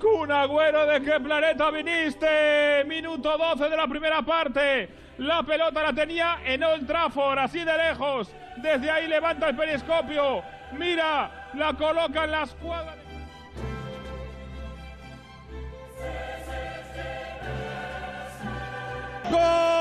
Kun Agüero, ¿de qué planeta viniste? Minuto 12 de la primera parte. La pelota la tenía en Old Trafford, así de lejos. Desde ahí levanta el periscopio. Mira, la coloca en la escuadra. Gol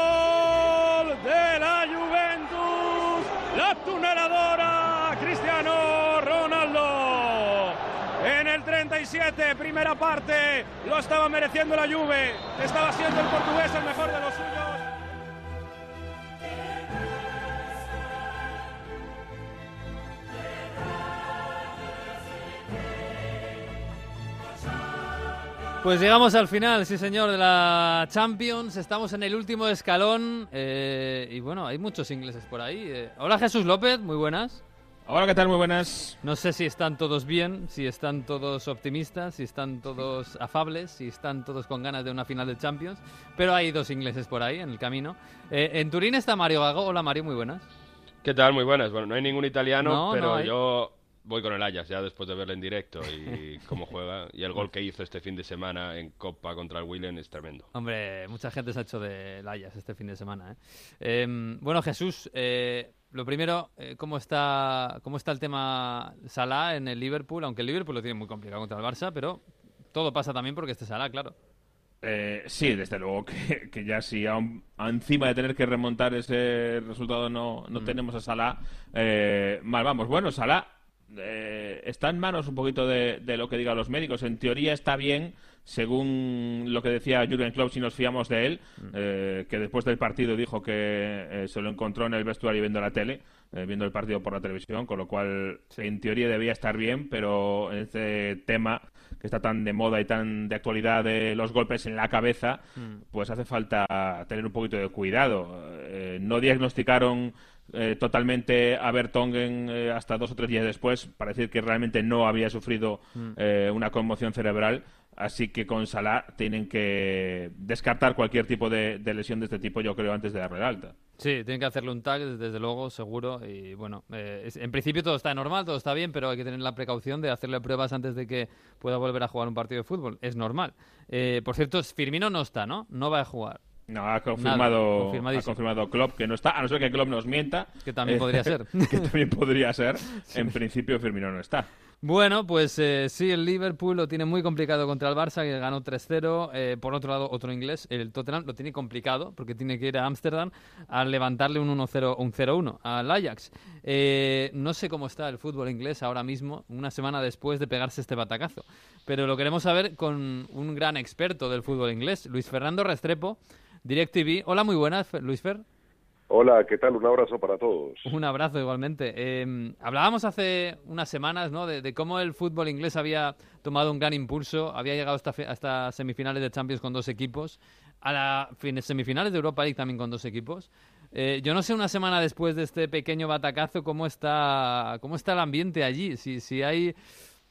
37, primera parte, lo estaba mereciendo la Juve. Estaba siendo el portugués el mejor de los suyos. Pues llegamos al final, sí señor, de la Champions. Estamos en el último escalón. eh, y bueno, hay muchos ingleses por ahí. eh. Hola Jesús López, muy buenas. Hola, ¿qué tal? Muy buenas. No sé si están todos bien, si están todos optimistas, si están todos afables, si están todos con ganas de una final de Champions. Pero hay dos ingleses por ahí en el camino. Eh, en Turín está Mario Gago. Hola Mario, muy buenas. ¿Qué tal? Muy buenas. Bueno, no hay ningún italiano, No, no pero yo voy con el Ajax ya después de verle en directo y cómo juega. Y el gol que hizo este fin de semana en Copa contra el Willen es tremendo. Hombre, mucha gente se ha hecho de Layas este fin de semana. ¿eh? Eh, bueno, Jesús, eh, lo primero, eh, ¿cómo, está, ¿cómo está el tema Salah en el Liverpool? Aunque el Liverpool lo tiene muy complicado contra el Barça, pero todo pasa también porque este Salah, claro. Eh, sí, desde luego que, que ya si aún- encima de tener que remontar ese resultado no, no tenemos a Salah, eh, mal vamos. Bueno, Salah eh, está en manos un poquito de, de lo que digan los médicos. En teoría está bien, según lo que decía Jurgen Klopp, si nos fiamos de él, eh, que después del partido dijo que eh, se lo encontró en el vestuario viendo la tele, eh, viendo el partido por la televisión, con lo cual en teoría debía estar bien, pero en este tema que está tan de moda y tan de actualidad de los golpes en la cabeza, pues hace falta tener un poquito de cuidado. Eh, no diagnosticaron eh, totalmente a Bertongen eh, hasta dos o tres días después para decir que realmente no había sufrido eh, una conmoción cerebral. Así que con Salah tienen que descartar cualquier tipo de, de lesión de este tipo, yo creo, antes de darle el alta. Sí, tienen que hacerle un tag, desde luego, seguro. Y bueno, eh, es- en principio todo está normal, todo está bien, pero hay que tener la precaución de hacerle pruebas antes de que pueda volver a jugar un partido de fútbol. Es normal. Eh, por cierto, Firmino no está, ¿no? No va a jugar. No, ha confirmado, ha confirmado Klopp que no está, a no ser que Klopp nos mienta. Que también podría ser. que también podría ser. En principio Firmino no está. Bueno, pues eh, sí, el Liverpool lo tiene muy complicado contra el Barça, que ganó 3-0. Eh, por otro lado, otro inglés, el Tottenham, lo tiene complicado porque tiene que ir a Ámsterdam a levantarle un 1-0 un 0-1 al Ajax. Eh, no sé cómo está el fútbol inglés ahora mismo, una semana después de pegarse este batacazo, pero lo queremos saber con un gran experto del fútbol inglés, Luis Fernando Restrepo, DirecTV. Hola, muy buenas, Luis Fer. Hola, ¿qué tal? Un abrazo para todos. Un abrazo igualmente. Eh, hablábamos hace unas semanas ¿no? de, cómo el fútbol inglés había tomado un gran impulso, había llegado hasta, semifinales de Champions con dos equipos, a semifinales de Europa League también con dos equipos. Eh, yo no sé una semana después de este pequeño batacazo cómo está, cómo está el ambiente allí, si, si, hay,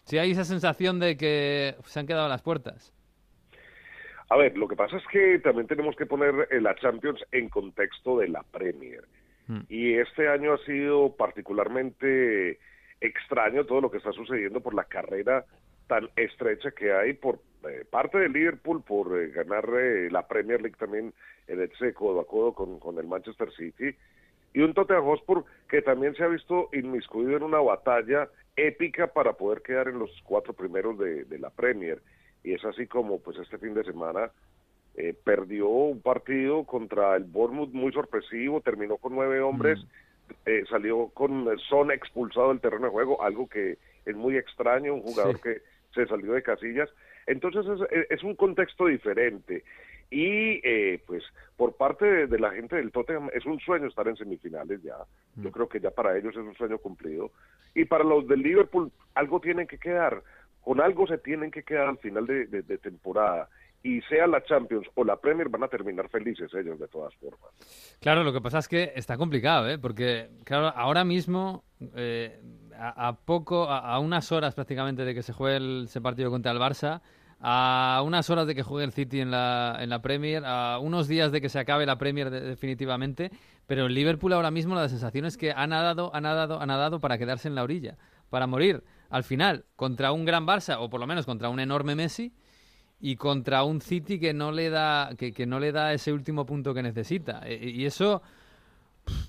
si hay esa sensación de que se han quedado las puertas. A ver, lo que pasa es que también tenemos que poner eh, la Champions en contexto de la Premier. Mm. Y este año ha sido particularmente extraño todo lo que está sucediendo por la carrera tan estrecha que hay por eh, parte del Liverpool por eh, ganar eh, la Premier League también en ese codo a codo con, con el Manchester City y un Tottenham Hotspur que también se ha visto inmiscuido en una batalla épica para poder quedar en los cuatro primeros de, de la Premier y es así como pues este fin de semana eh, perdió un partido contra el Bournemouth muy sorpresivo, terminó con nueve hombres, eh, salió con Son expulsado del terreno de juego, algo que es muy extraño, un jugador Sí. que se salió de casillas. Entonces es, es un contexto diferente. Y eh, pues por parte de, de la gente del Tottenham es un sueño estar en semifinales ya. Yo creo que ya para ellos es un sueño cumplido. Y para los del Liverpool algo tienen que quedar. Con algo se tienen que quedar al final de, temporada. Y sea la Champions o la Premier van a terminar felices ellos de todas formas. Claro, lo que pasa es que está complicado, ¿eh? Porque, claro, ahora mismo, eh, a, poco, a, unas horas prácticamente de que se juegue ese partido contra el Barça, a unas horas de que juegue el City en la, en la Premier, a unos días de que se acabe la Premier de- definitivamente, pero el Liverpool ahora mismo la sensación es que ha nadado, ha nadado, ha nadado para quedarse en la orilla, para morir al final contra un gran Barça, o por lo menos contra un enorme Messi, y contra un City que no le da que, que no le da ese último punto que necesita. E- Y eso,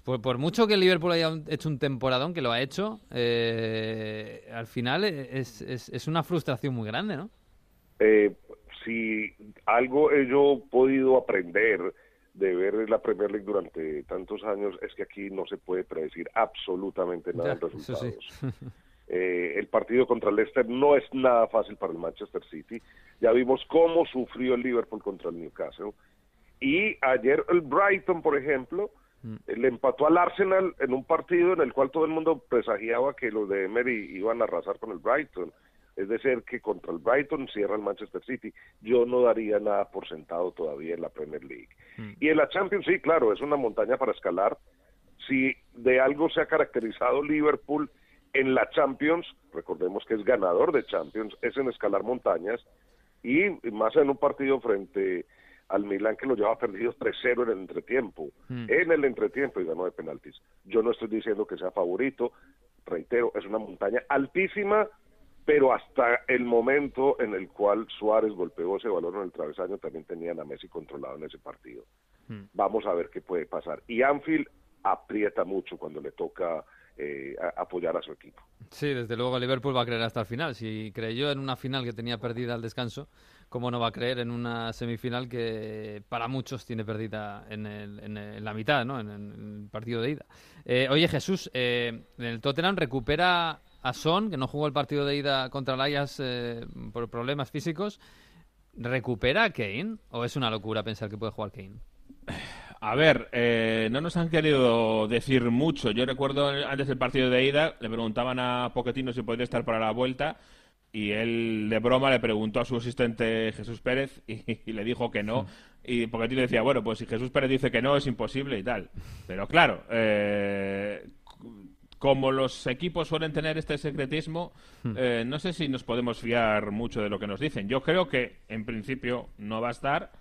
por, por mucho que el Liverpool haya hecho un temporadón, que lo ha hecho, eh, al final es, es, es una frustración muy grande, ¿no? Eh, si algo he yo podido aprender de ver la Premier League durante tantos años es que aquí no se puede predecir absolutamente nada Ya, de eso sí. Eh, el partido contra el Leicester no es nada fácil para el Manchester City. Ya vimos cómo sufrió el Liverpool contra el Newcastle. Y ayer el Brighton, por ejemplo, eh, le empató al Arsenal en un partido en el cual todo el mundo presagiaba que los de Emery iban a arrasar con el Brighton. Es decir, que contra el Brighton cierra el Manchester City. Yo no daría nada por sentado todavía en la Premier League. Y en la Champions, sí, claro, es una montaña para escalar. Si de algo se ha caracterizado Liverpool en la Champions, recordemos que es ganador de Champions, es en escalar montañas y más en un partido frente al Milan que lo lleva perdido 3-0 en el entretiempo, en el entretiempo y ganó de penaltis. Yo no estoy diciendo que sea favorito, reitero, es una montaña altísima, pero hasta el momento en el cual Suárez golpeó ese balón en el travesaño también tenían a Messi controlado en ese partido. Vamos a ver qué puede pasar. Y Anfield aprieta mucho cuando le toca eh, a- apoyar a su equipo. Sí, desde luego Liverpool va a creer hasta el final. Si creyó en una final que tenía perdida al descanso, ¿cómo no va a creer en una semifinal que para muchos tiene perdida en, el- en el- en la mitad, ¿no? en, en el partido de ida? Eh, oye, Jesús, eh, el Tottenham recupera a Son, que no jugó el partido de ida contra el Ajax eh, por problemas físicos. ¿Recupera a Kane? ¿O es una locura pensar que puede jugar Kane? A ver, eh, no nos han querido decir mucho. Yo recuerdo antes del partido de ida, le preguntaban a Poquetino si podría estar para la vuelta y él de broma le preguntó a su asistente Jesús Pérez y, y le dijo que no. Y Poquetino decía, bueno, pues si Jesús Pérez dice que no es imposible y tal. Pero claro, eh, como los equipos suelen tener este secretismo, eh, no sé si nos podemos fiar mucho de lo que nos dicen. Yo creo que en principio no va a estar.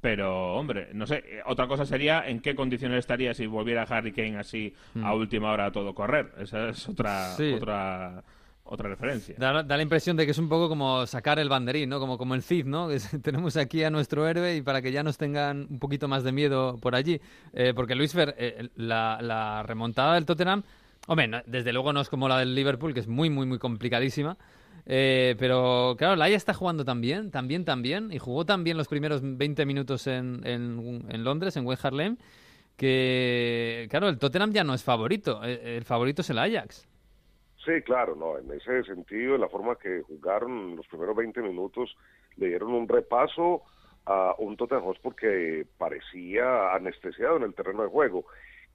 Pero, hombre, no sé, eh, otra cosa sería en qué condiciones estaría si volviera Harry Kane así a última hora a todo correr. Esa es otra Sí. otra otra referencia. Da, da la impresión de que es un poco como sacar el banderín, ¿no? Como, como el Cid, ¿no? Que tenemos aquí a nuestro héroe y para que ya nos tengan un poquito más de miedo por allí. Eh, porque Luis Fer, eh, la, la remontada del Tottenham, hombre, no- desde luego no es como la del Liverpool, que es muy, muy, muy complicadísima. Eh, pero claro, Laia está jugando bien, tan bien, y jugó tan bien los primeros 20 minutos en, en, en Londres, en West Harlem, que claro, el Tottenham ya no es favorito, eh, el favorito es el Ajax. Sí, claro, no, en ese sentido, en la forma que jugaron los primeros 20 minutos, le dieron un repaso a un Tottenham Hotspur que parecía anestesiado en el terreno de juego.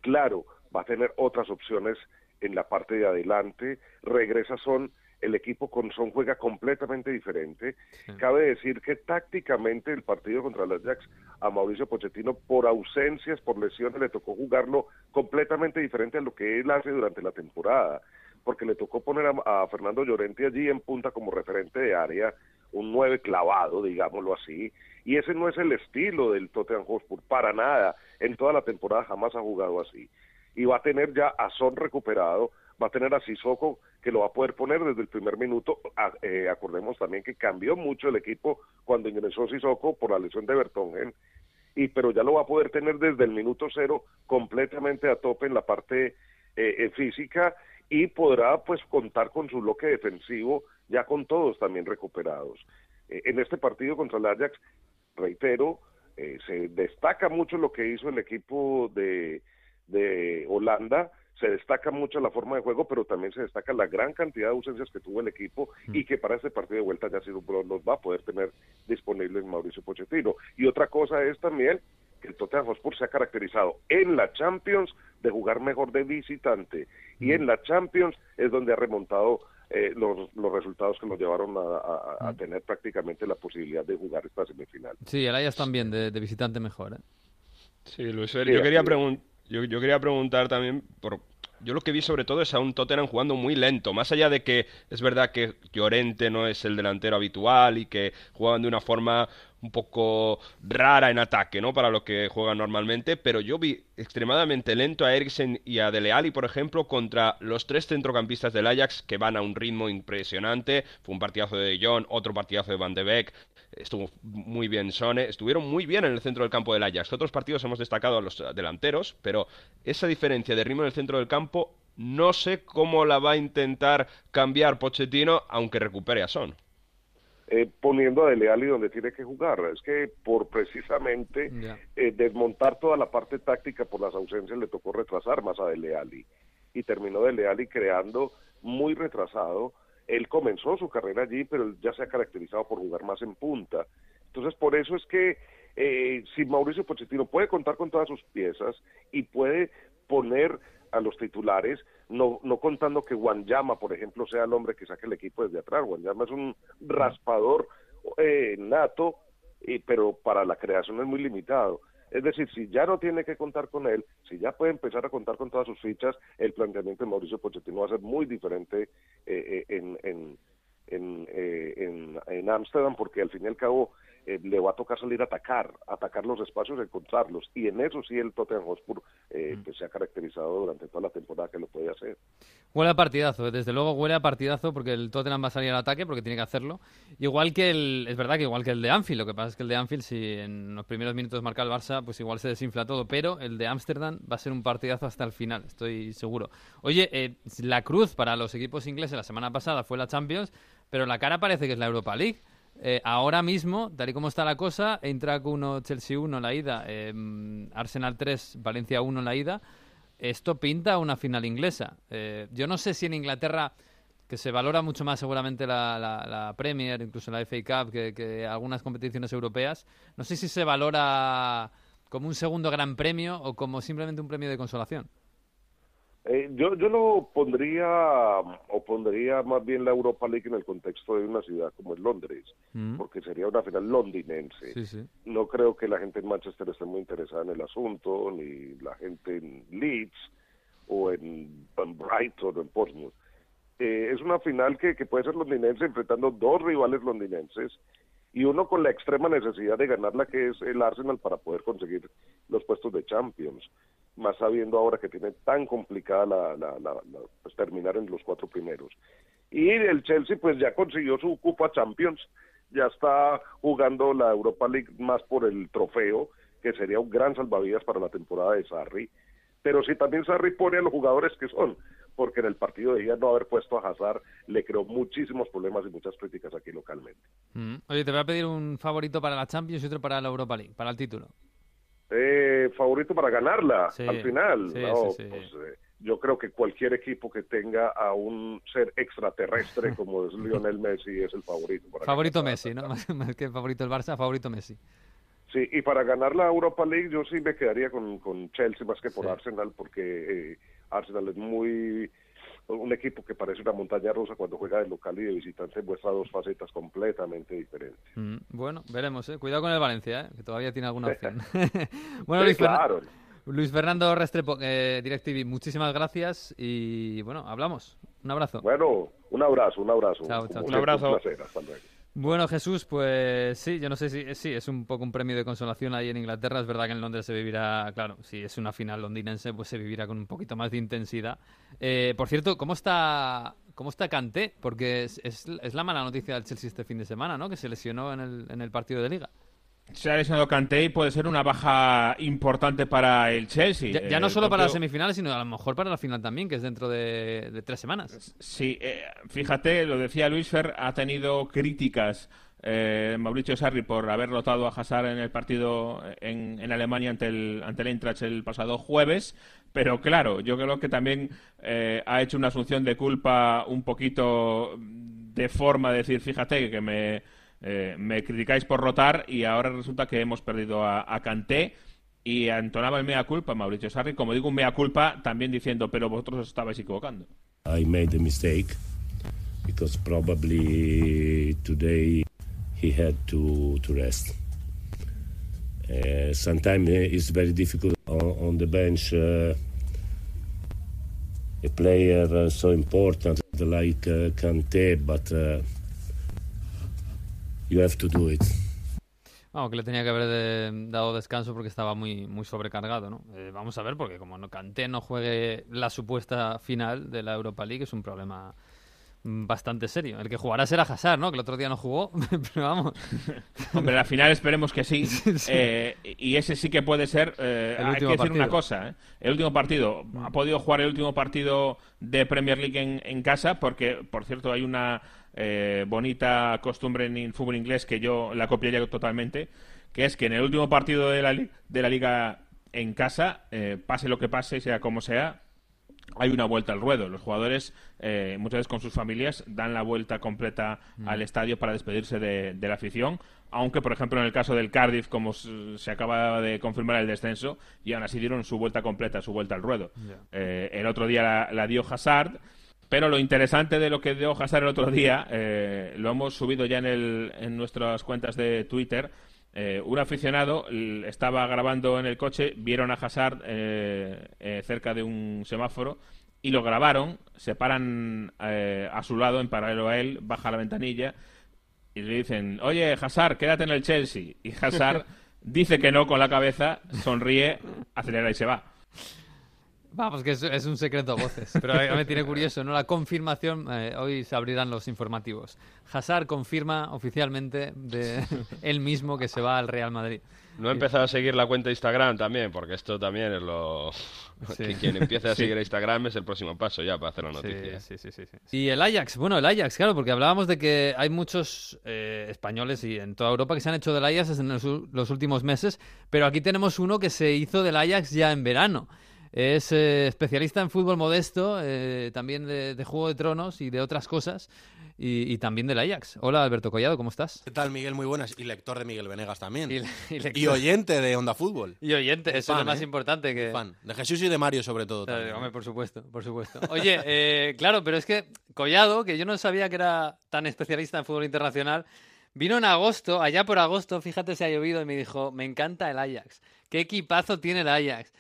Claro, va a tener otras opciones en la parte de adelante, regresa Son, el equipo con Son juega completamente diferente. Cabe decir que tácticamente el partido contra el Ajax a Mauricio Pochettino por ausencias, por lesiones, le tocó jugarlo completamente diferente a lo que él hace durante la temporada porque le tocó poner a, a Fernando Llorente allí en punta como referente de área, un nueve clavado, digámoslo así, y ese no es el estilo del Tottenham Hotspur, para nada, en toda la temporada jamás ha jugado así, y va a tener ya a Son recuperado, va a tener a Sissoko que lo va a poder poner desde el primer minuto, A- eh, acordemos también que cambió mucho el equipo cuando ingresó Sissoko por la lesión de Bertongen, y pero ya lo va a poder tener desde el minuto cero completamente a tope en la parte eh, eh, física y podrá pues contar con su bloque defensivo ya con todos también recuperados. Eh, en este partido contra el Ajax, reitero, se destaca mucho lo que hizo el equipo de, de Holanda, se destaca mucho la forma de juego, pero también se destaca la gran cantidad de ausencias que tuvo el equipo y que para este partido de vuelta ya sido los va a poder tener disponibles Mauricio Pochettino. Y otra cosa es también que el Tottenham Hotspur se ha caracterizado en la Champions de jugar mejor de visitante y en la Champions es donde ha remontado eh, los, los resultados que nos llevaron a, a- a tener prácticamente la posibilidad de jugar esta semifinal. Sí, el Ajax también, de, de visitante mejor, ¿eh? Sí, Luis Sí, yo, quería así es. pregun- yo, yo quería preguntar también por... Yo lo que vi sobre todo es a un Tottenham jugando muy lento, más allá de que es verdad que Llorente no es el delantero habitual y que juegan de una forma un poco rara en ataque, ¿no? Para lo que juegan normalmente, pero yo vi extremadamente lento a Eriksen y a Dele Alli, por ejemplo, contra los tres centrocampistas del Ajax que van a un ritmo impresionante. Fue un partidazo de De Jong, otro partidazo de Van de Beek. Estuvo muy bien Sone, estuvieron muy bien en el centro del campo del Ajax. Otros partidos hemos destacado a los delanteros, pero esa diferencia de ritmo en el centro del campo no sé cómo la va a intentar cambiar Pochettino, aunque recupere a Son. Eh, poniendo a Dele Alli donde tiene que jugar. Es que por precisamente eh, desmontar toda la parte táctica por las ausencias le tocó retrasar más a Dele Alli. Y terminó Dele Alli creando muy retrasado. Él comenzó su carrera allí, pero ya se ha caracterizado por jugar más en punta. Entonces, por eso es que eh, si Mauricio Pochettino puede contar con todas sus piezas y puede poner a los titulares, no, no contando que Wanyama, por ejemplo, sea el hombre que saque el equipo desde atrás. Wanyama es un raspador eh, nato, pero para la creación es muy limitado. Es decir, si ya no tiene que contar con él, si ya puede empezar a contar con todas sus fichas, el planteamiento de Mauricio Pochettino va a ser muy diferente eh, eh en, en, en, eh, en Ámsterdam, porque al fin y al cabo eh, le va a tocar salir a atacar, atacar los espacios, encontrarlos. Y en eso sí el Tottenham Hotspur eh, mm. se ha caracterizado durante toda la temporada que lo puede hacer. Huele a partidazo, desde luego huele a partidazo porque el Tottenham va a salir al ataque porque tiene que hacerlo. Igual que el, es verdad que igual que el de Anfield, lo que pasa es que el de Anfield si en los primeros minutos marca el Barça, pues igual se desinfla todo, pero el de Ámsterdam va a ser un partidazo hasta el final, estoy seguro. Oye, eh, la cruz para los equipos ingleses la semana pasada fue la Champions, pero la cara parece que es la Europa League. Eh, ahora mismo, tal y como está la cosa, Eintracht 1, Chelsea 1 la ida, em, Arsenal 3, Valencia 1 la ida. Esto pinta una final inglesa. Eh, yo no sé si en Inglaterra, que se valora mucho más seguramente la, Premier, incluso la FA Cup, que, algunas competiciones europeas, no sé si se valora como un segundo gran premio o como simplemente un premio de consolación. Eh, yo, yo lo pondría, o pondría más bien la Europa League en el contexto de una ciudad como es Londres, mm. porque sería una final londinense. No creo que la gente en Manchester esté muy interesada en el asunto, ni la gente en Leeds, o en, Brighton, o en Portsmouth. Eh, es una final que, que puede ser londinense enfrentando dos rivales londinenses y uno con la extrema necesidad de ganarla que es el Arsenal para poder conseguir los puestos de Champions más sabiendo ahora que tiene tan complicada la, la, pues, terminar en los cuatro primeros. Y el Chelsea pues ya consiguió su Copa Champions, ya está jugando la Europa League más por el trofeo, que sería un gran salvavidas para la temporada de Sarri. Pero si también Sarri pone a los jugadores que son, porque en el partido de día no haber puesto a Hazard le creó muchísimos problemas y muchas críticas aquí localmente. Mm. Oye, te voy a pedir un favorito para la Champions y otro para la Europa League, para el título eh, favorito para ganarla al final. pues, eh, yo creo que cualquier equipo que tenga a un ser extraterrestre como es Lionel Messi es el favorito. favorito Messi, ¿no? Más que favorito el Barça, favorito Messi. Sí, y para ganar la Europa League yo sí me quedaría con, con Chelsea más que por Arsenal, porque eh, Arsenal es muy un equipo que parece una montaña rusa cuando juega de local y de visitante muestra dos facetas completamente diferentes. Mm, bueno, veremos. ¿eh? Cuidado con el Valencia, ¿eh? que todavía tiene alguna opción. bueno, Luis, Fernando Restrepo, eh, DirecTV, muchísimas gracias y bueno, hablamos. Un abrazo. Bueno, un abrazo, un abrazo. Un abrazo. Bueno, Jesús, pues sí, yo no sé si sí, es un poco un premio de consolación ahí en Inglaterra. Es verdad que en Londres se vivirá, claro, si es una final londinense, pues se vivirá con un poquito más de intensidad. Eh, por cierto, ¿cómo está cómo está Kanté? Porque es, es, la mala noticia del Chelsea este fin de semana, ¿no? Que se lesionó en el, en el partido de Liga. Se ha lesionado Kanté y puede ser una baja importante para el Chelsea. Ya, no solo para las semifinales, sino a lo mejor para la final también, que es dentro de, tres semanas. Sí, eh, fíjate, lo decía Luis Fer, ha tenido críticas eh, Mauricio Sarri por haber rotado a Hazard en el partido en, Alemania ante el, ante el Eintracht el pasado jueves. Pero claro, yo creo que también eh, ha hecho una asunción de culpa un poquito de forma de decir, fíjate que me eh, me criticáis por rotar y ahora resulta que hemos perdido a, a Kanté y entonaba el mea culpa Mauricio Sarri, como digo un mea culpa también diciendo, pero vosotros os estabais equivocando. I made a mistake because probably today he had to to rest. Uh, sometimes it's very difficult on, on the bench. Uh, a player uh, so important like uh, Kante, but uh, You have to do it. Vamos, que le tenía que haber dado descanso porque estaba muy, muy sobrecargado, ¿no? Eh, vamos a ver, porque como no Canté no juegue la supuesta final de la Europa League, es un problema bastante serio. El que jugará será Hazard, ¿no? Que el otro día no jugó, pero vamos. Hombre, la final esperemos que sí. Eh, y ese sí que puede ser. eh, El hay que decir una cosa: ¿eh? el último partido. Ha podido jugar el último partido de Premier League en, en casa, porque, por cierto, hay una eh, bonita costumbre en el fútbol inglés que yo la copiaría totalmente, que es que en el último partido de la, de la liga en casa, eh, pase lo que pase, sea como sea, hay una vuelta al ruedo. Los jugadores, eh, muchas veces con sus familias, dan la vuelta completa al estadio para despedirse de, de la afición. Aunque, por ejemplo, en el caso del Cardiff, como se acaba de confirmar el descenso, y aún así dieron su vuelta completa, su vuelta al ruedo. Eh, el otro día la, la dio Hazard. Pero lo interesante de lo que dio Hazard el otro día, eh, lo hemos subido ya en, el, en nuestras cuentas de Twitter. Eh, un aficionado estaba grabando en el coche, vieron a Hazard eh, eh, cerca de un semáforo y lo grabaron, se paran eh, a su lado en paralelo a él, baja la ventanilla y le dicen, oye Hazard, quédate en el Chelsea. Y Hazard dice que no con la cabeza, sonríe, acelera y se va. Vamos, que es, es un secreto a voces. Pero a mí me tiene curioso, ¿no? La confirmación, eh, hoy se abrirán los informativos. Hazard confirma oficialmente de él mismo que se va al Real Madrid. No he empezado a seguir la cuenta de Instagram también, porque esto también es lo... Sí. Que quien empiece a Sí. seguir a Instagram es el próximo paso ya para hacer la noticia. Sí, sí, sí, sí, sí. Y el Ajax, bueno, el Ajax, claro, porque hablábamos de que hay muchos eh, españoles y en toda Europa que se han hecho del Ajax en los últimos meses, pero aquí tenemos uno que se hizo del Ajax ya en verano. Es eh, especialista en fútbol modesto, eh, también de, de Juego de Tronos y de otras cosas, y, y también del Ajax. Hola, Alberto Collado, ¿cómo estás? ¿Qué tal, Miguel? Muy buenas. Y lector de Miguel Venegas también. Y, Y, y lector- oyente de Onda Fútbol. y oyente, eso es lo más ¿eh? importante que... Fan. De Jesús y de Mario, sobre todo. Hombre, por supuesto, por supuesto. Oye, claro, pero es que Collado, que yo no sabía que era tan especialista en fútbol internacional, vino en agosto, allá por agosto, fíjate si ha llovido, y me dijo, me encanta el Ajax. ¿Qué equipazo tiene el Ajax?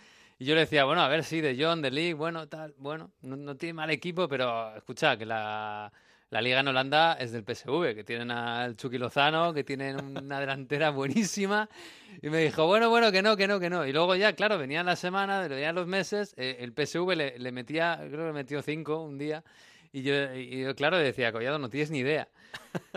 Y yo le decía, bueno, a ver, sí, de John, de League, bueno, tal, bueno, no, tiene mal equipo, pero escucha, que la, la liga en Holanda es del PSV, que tienen al Chucky Lozano, que tienen una delantera buenísima. Y me dijo, bueno, bueno, que no, que no, que no. Y luego ya, claro, venían las semanas, venían los meses, eh, el PSV le, le metía, creo que le metió cinco un día. Y yo, y yo, claro, decía, Collado, no tienes ni idea.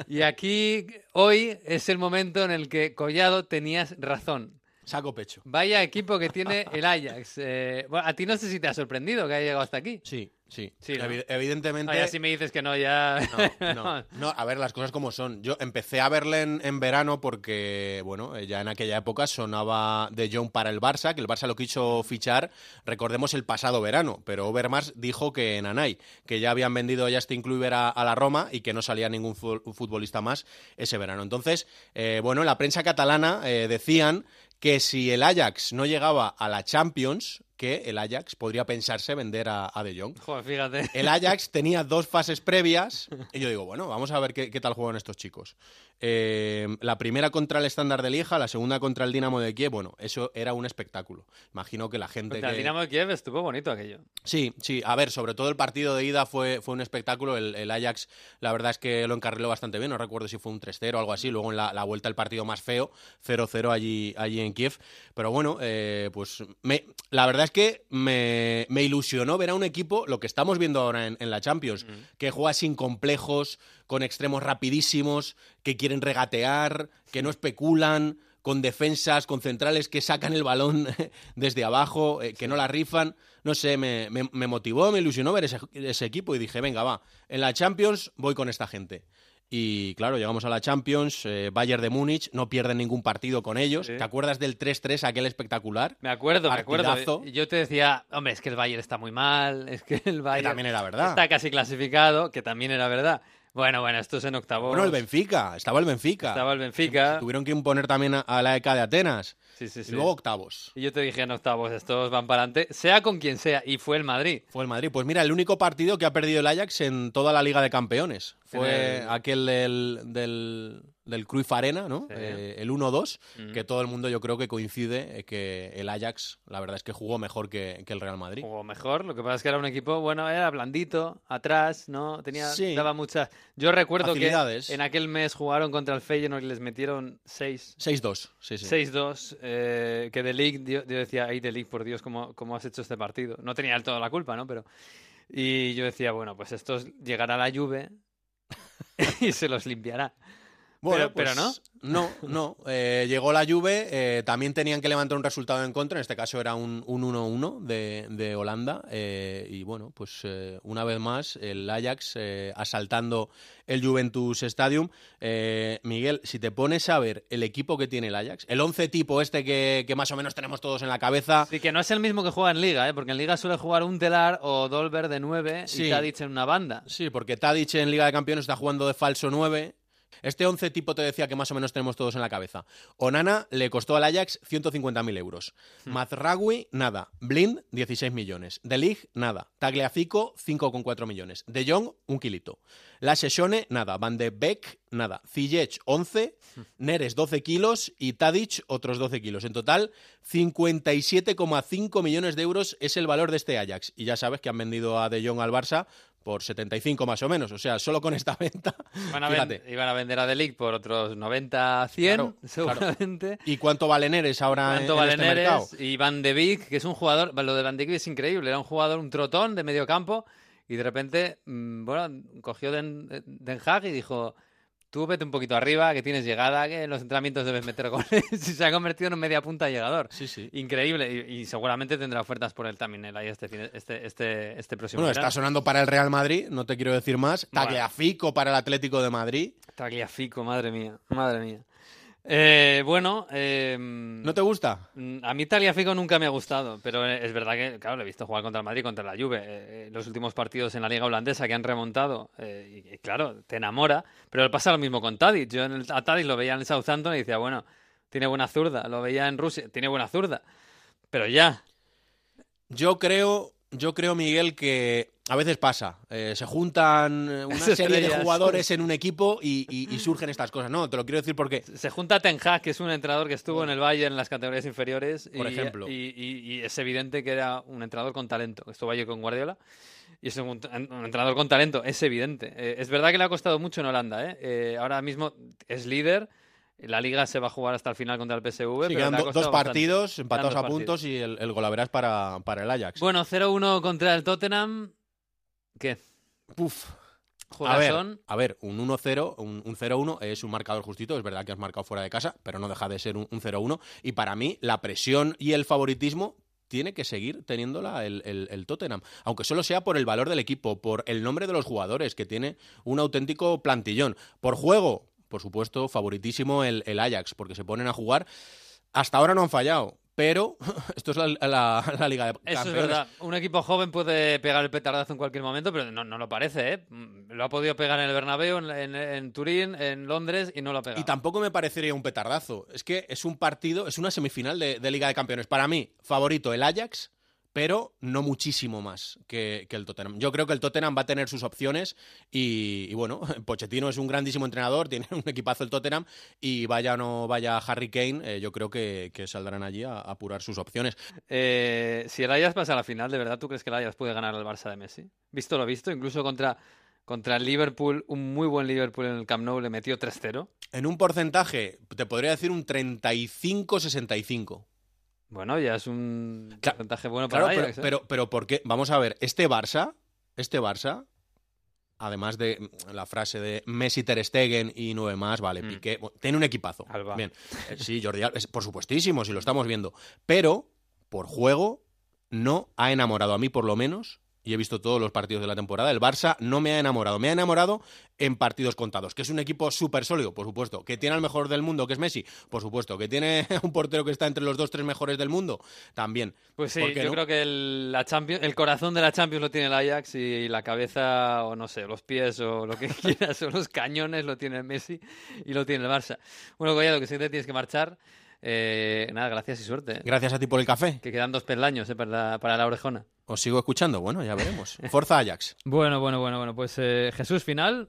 Y aquí, hoy, es el momento en el que, Collado, tenías razón. Saco pecho. Vaya equipo que tiene el Ajax. Eh, bueno, a ti no sé si te ha sorprendido que haya llegado hasta aquí. Sí, sí. Sí, evidentemente. Ya si me dices que no, ya... No, no, no, a ver las cosas como son. Yo empecé a verle en, en verano porque, bueno, eh, ya en aquella época sonaba de Jong para el Barça, que el Barça lo quiso fichar, recordemos el pasado verano, pero Overmars dijo que en Anay, que ya habían vendido a Justin Kluivert a, a la Roma y que no salía ningún fu- futbolista más ese verano. Entonces, eh, bueno, en la prensa catalana eh, decían que si el Ajax no llegaba a la Champions, que el Ajax podría pensarse vender a, a De Jong. Joder, fíjate. El Ajax tenía dos fases previas y yo digo, bueno, vamos a ver qué, qué tal juegan estos chicos. Eh, la primera contra el estándar de Lieja, la segunda contra el Dinamo de Kiev, bueno, eso era un espectáculo. Imagino que la gente Contra el que... Dinamo de Kiev estuvo bonito aquello. Sí, sí, a ver, sobre todo el partido de ida fue, fue un espectáculo. El, el Ajax, la verdad es que lo encarriló bastante bien. No recuerdo si fue un 3-0 o algo así. Luego en la, la vuelta el partido más feo, 0-0 allí, allí en Kiev. Pero bueno, eh, pues me, la verdad es que me, me ilusionó ver a un equipo, lo que estamos viendo ahora en, en la Champions, que juega sin complejos, con extremos rapidísimos, que quieren regatear, que no especulan con defensas, con centrales que sacan el balón desde abajo, eh, que no la rifan. No sé, me, me- me motivó, me ilusionó ver ese, ese equipo y dije, venga, va, en la Champions voy con esta gente. Y claro, llegamos a la Champions, eh, Bayern de Múnich, no pierden ningún partido con ellos. Sí. ¿Te acuerdas del 3-3, aquel espectacular? Me acuerdo, me acuerdo. Yo te decía, hombre, es que el Bayern está muy mal, es que el Que Bayern también era verdad. está casi clasificado, que también era verdad. Bueno, bueno, esto es en octavos. Bueno, el Benfica, estaba el Benfica. Estaba el Benfica. Tuvieron que imponer también a, a la ECA de Atenas. Sí, sí, sí. Y luego octavos. Y yo te dije en octavos, estos van para adelante, sea con quien sea, y fue el Madrid. Fue el Madrid. Pues mira, el único partido que ha perdido el Ajax en toda la Liga de Campeones. Fue el- aquel del, del, del Cruyff Arena, ¿no? Sí. Eh, el 1-2, Mm. que todo el mundo yo creo que coincide eh, que el Ajax, la verdad es que jugó mejor que, que el Real Madrid. Jugó mejor, lo que pasa es que era un equipo, bueno, era blandito, atrás, ¿no? Tenía, Sí. daba muchas... Yo recuerdo que en aquel mes jugaron contra el Feyenoord y les metieron 6 6-2, sí, sí. 6-2, eh, que de League, yo, yo decía, ay, de League, por Dios, ¿cómo, ¿cómo has hecho este partido? No tenía del todo la culpa, ¿no? Pero, Y yo decía, bueno, pues esto llegará a la Juve y se los limpiará. Bueno, pero, pero pues, no. No, eh, llegó la Juve, eh, también tenían que levantar un resultado en contra, en este caso era un un 1-1 de, de Holanda, eh, y bueno, pues una vez más el Ajax asaltando el Juventus Stadium. Miguel, si te pones a ver el equipo que tiene el Ajax, el 11 tipo este que, que más o menos tenemos todos en la cabeza, Sí, que no es el mismo que juega en Liga, ¿eh? porque en Liga suele jugar un telar o Dolber de 9 Sí. y Tadic en una banda. Sí, porque Tadic en Liga de Campeones está jugando de falso 9. Este 11 tipo te decía que más o menos tenemos todos en la cabeza. Onana le costó al Ajax 150.000 euros. Mazraoui, nada. Blind, 16 millones. De Ligt, nada. Tagliafico, 5,4 millones. De Jong, un kilito. La Sessione, nada. Van de Beek, nada. Ziyech, 11. Neres, 12 kilos. Y Tadic, otros 12 kilos. En total, 57,5 millones de euros es el valor de este Ajax. Y ya sabes que han vendido a De Jong al Barça por 75 más o menos. O sea, solo con esta venta. A ven- iban a vender a Delic por otros 90, 100, Claro, seguramente. ¿Y cuánto vale Neres ahora en, Tanto en vale este mercado? Y Van de Beek, que es un jugador, lo de Van de Beek es increíble, era un jugador, un trotón de medio campo y de repente, mm, bueno, cogió Den, Den Haag y dijo, tú vete un poquito arriba, que tienes llegada, que en los entrenamientos debes meter goles y se ha convertido en un media punta llegador. Sí, sí. Increíble y, y seguramente tendrá ofertas por él también él ahí este, fin- este, este, este próximo Bueno, verano. está sonando para el Real Madrid, no te quiero decir más. Bueno. Tagliafico para el Atlético de Madrid. Tagliafico, madre mía, madre mía. Eh, bueno, eh, ¿No te gusta? Mm, A mí Tagliafico nunca me ha gustado, pero es verdad que, claro, lo he visto jugar contra el Madrid, contra la Juve, eh, eh, los últimos partidos en la liga holandesa que han remontado, eh, y, y claro, te enamora, pero pasa lo mismo con Tadic. Yo en el- a Tadic lo veía en el Southampton y decía, bueno, tiene buena zurda, lo veía en Rusia, tiene buena zurda, pero ya, Yo creo, yo creo, Miguel, que a veces pasa. Eh, se juntan eh, una Esas serie de jugadores en un equipo y, y- y surgen estas cosas. No, te lo quiero decir porque se junta Ten Hag, que es un entrenador que estuvo en el Bayern en las categorías inferiores, Por y, ejemplo. y, y- y es evidente que era un entrenador con talento, que estuvo allí con Guardiola. Y es un, un entrenador con talento, es evidente. Eh, es verdad que le ha costado mucho en Holanda. ¿eh? Eh, ahora mismo es líder. La liga se va a jugar hasta el final contra el PSV. sí, pero quedan le ha do- costado dos bastante. partidos empatados a puntos y el, el golaveras para, para el Ajax. Bueno, 0-1 contra el Tottenham. ¿Qué? Puf. A ver, a ver, un 1-0, un, un 0-1 es un marcador justito, es verdad que has marcado fuera de casa, pero no deja de ser un, un 0-1. Y para mí, la presión y el favoritismo tiene que seguir teniéndola el, el- el Tottenham, aunque solo sea por el valor del equipo, por el nombre de los jugadores, que tiene un auténtico plantillón. Por juego, por supuesto, favoritísimo el, el Ajax, porque se ponen a jugar. Hasta ahora no han fallado, pero esto es la, la- la Liga de Eso es Campeones. verdad. Un equipo joven puede pegar el petardazo en cualquier momento, pero no, no lo parece, ¿eh? Lo ha podido pegar en el Bernabéu, en, en- en Turín, en Londres y no lo ha pegado. Y tampoco me parecería un petardazo. Es que es un partido, es una semifinal de, de Liga de Campeones. Para mí, favorito el Ajax, pero no muchísimo más que, que el Tottenham. Yo creo que el Tottenham va a tener sus opciones y, y bueno, Pochettino es un grandísimo entrenador, tiene un equipazo el Tottenham y vaya o no vaya Harry Kane, eh, yo creo que, que saldrán allí a, a apurar sus opciones. Eh, si el Ajax pasa a la final, ¿de verdad tú crees que el Ajax puede ganar al Barça de Messi? Visto lo visto, incluso contra, contra el Liverpool, un muy buen Liverpool en el Camp Nou le metió 3-0. En un porcentaje, te podría decir un 35-65. Bueno, ya es un Cla- porcentaje bueno para Claro, el pero, Ajax. ¿eh? pero, pero ¿por qué? Vamos a ver, este Barça, este Barça, además de mm, la frase de Messi, Ter Stegen y nueve más, vale, Mm. Piqué, bueno, tiene un equipazo. Alba. Bien, Eh, sí, Jordi Alba, por supuestísimo, si lo estamos viendo. Pero, por juego, no ha enamorado a mí, por lo menos, y he visto todos los partidos de la temporada, el Barça no me ha enamorado. Me ha enamorado en partidos contados, que es un equipo súper sólido, por supuesto. Que tiene al mejor del mundo, que es Messi, por supuesto. Que tiene un portero que está entre los dos, tres mejores del mundo, también. Pues sí, ¿Por qué yo no? creo que el, la Champions, el corazón de la Champions lo tiene el Ajax y la cabeza, o no sé, los pies o lo que quieras, o los cañones lo tiene el Messi y lo tiene el Barça. Bueno, Collado, que si te tienes que marchar, eh, nada, gracias y suerte. Gracias a ti por el café. Que quedan dos peldaños eh, para, la, para la orejona. ¿Os sigo escuchando? Bueno, ya veremos. Forza Ajax. Bueno, bueno, bueno, bueno, pues eh, Jesús, final.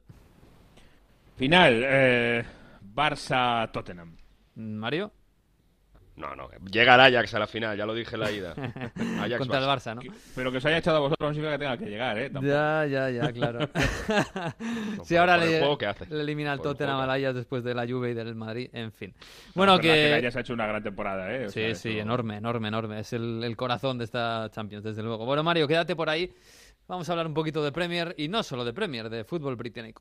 Final, eh, Barça-Tottenham. Mario, No, no. Llega el Ajax a la final, ya lo dije en la ida. Ajax contra el Barça. ¿no? Pero que os haya echado a vosotros no significa que tenga que llegar, ¿eh? Tampoco. Ya, ya, ya, claro. si ahora el le, juego que hace. le elimina el Por el Tottenham al que Ajax después de la Juve y del Madrid, en fin. No, Bueno, que... el Ajax ha hecho una gran temporada, ¿eh? O Sí, sea, sí, eso- enorme, enorme, enorme. Es el, el corazón de esta Champions, desde luego. Bueno, Mario, quédate por ahí Vamos a hablar un poquito de Premier y no solo de Premier, de fútbol británico.